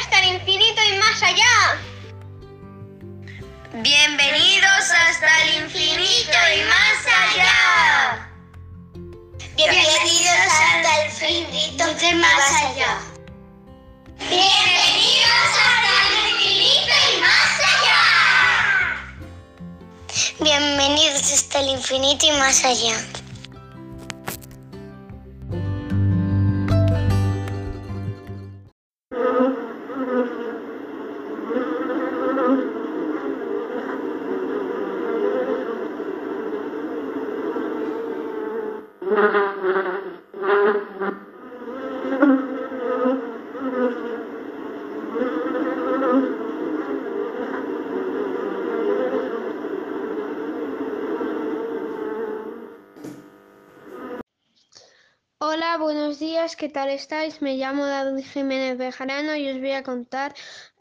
hasta el infinito y más allá. Bienvenidos hasta el infinito y más allá. Bienvenidos hasta el infinito y más allá. Bienvenidos hasta el infinito y más allá. Bienvenidos hasta el infinito y más allá. Hola, buenos días, ¿qué tal estáis? Me llamo David Jiménez Bejarano y os voy a contar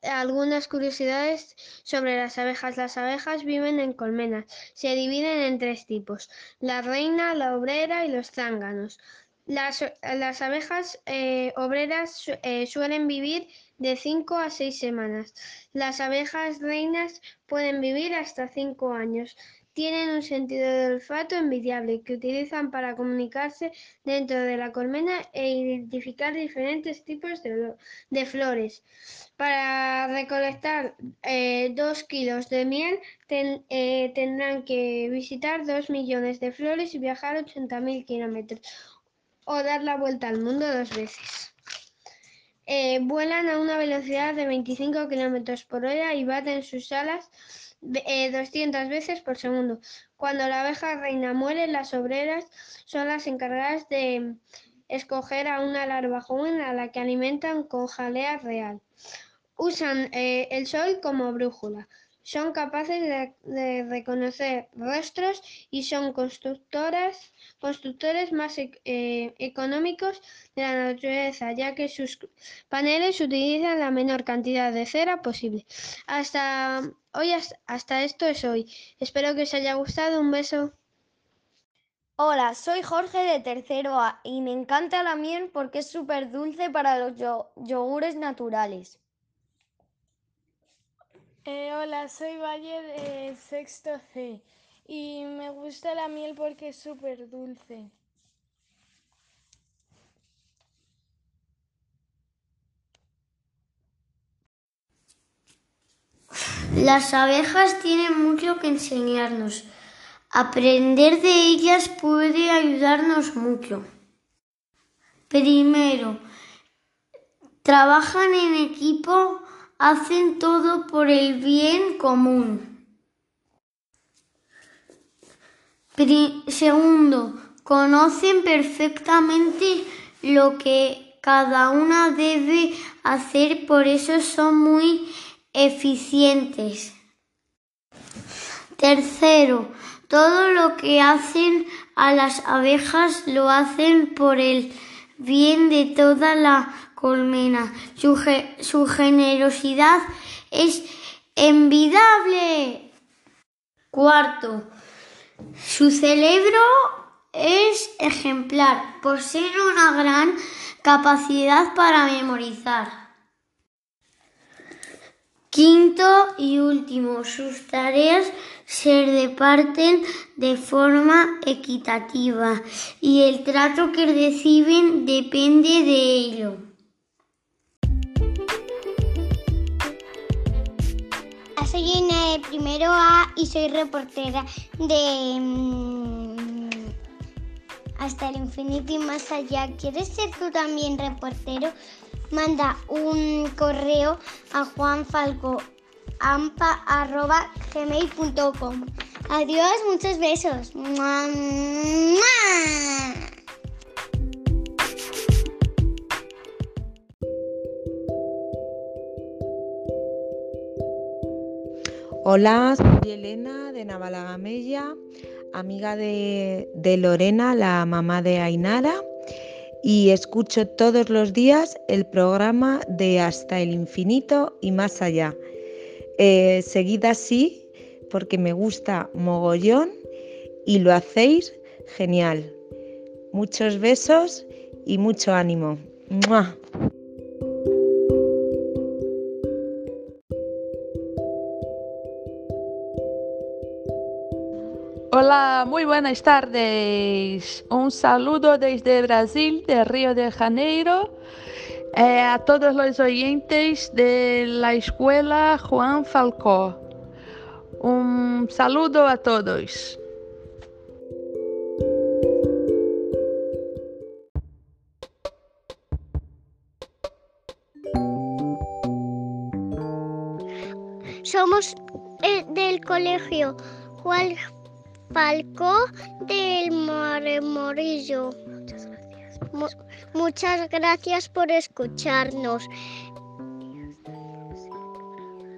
algunas curiosidades sobre las abejas. Las abejas viven en colmenas. Se dividen en tres tipos, la reina, la obrera y los zánganos. Las, las abejas eh, obreras eh, suelen vivir de 5 a 6 semanas. Las abejas reinas pueden vivir hasta 5 años. Tienen un sentido de olfato envidiable que utilizan para comunicarse dentro de la colmena e identificar diferentes tipos de, flores. Para recolectar eh, dos kilos de miel eh, tendrán que visitar dos millones de flores y viajar 80.000 kilómetros o dar la vuelta al mundo dos veces. Eh, vuelan a una velocidad de 25 kilómetros por hora y baten sus alas eh, 200 veces por segundo. Cuando la abeja reina muere, las obreras son las encargadas de escoger a una larva joven a la que alimentan con jalea real. Usan eh, el sol como brújula. Son capaces de, reconocer rostros y son constructoras, constructores más e eh, económicos de la naturaleza, ya que sus paneles utilizan la menor cantidad de cera posible. Hasta hoy, hasta esto es hoy. Espero que os haya gustado. Un beso. Hola, soy Jorge de tercero A y me encanta la miel porque es súper dulce para los yo yogures naturales. Eh, hola, soy Valle de sexto C y me gusta la miel porque es súper dulce. Las abejas tienen mucho que enseñarnos. Aprender de ellas puede ayudarnos mucho. Primero, trabajan en equipo hacen todo por el bien común. Segundo, conocen perfectamente lo que cada una debe hacer, por eso son muy eficientes. Tercero, todo lo que hacen a las abejas lo hacen por el bien de toda la colmena. Su, su generosidad es envidiable. Cuarto, su cerebro es ejemplar. Poseen una gran capacidad para memorizar. Quinto y último, sus tareas se reparten de forma equitativa y el trato que reciben depende de ello. Soy en primero A y soy reportera de mmm, Hasta el infinito y más allá. ¿Quieres ser tú también reportero? Manda un correo a juanfalcoampa.gmail.com Adiós, muchos besos. ¡Mua, mua! Hola, soy Elena de Navalagamella, amiga de, Lorena, la mamá de Ainara, y escucho todos los días el programa de Hasta el infinito y más allá. Eh, seguid así porque me gusta mogollón y lo hacéis genial. Muchos besos y mucho ánimo. Hola, muy buenas tardes. Un saludo desde Brasil, de Río de Janeiro, eh, a todos los oyentes de la escuela Juan Falcó. Un saludo a todos. Somos eh, del colegio Juan Falcó del Morillo. Muchas gracias. muchas gracias por escucharnos.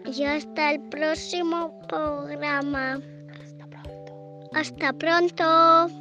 Y hasta el próximo programa. Hasta pronto. Hasta pronto.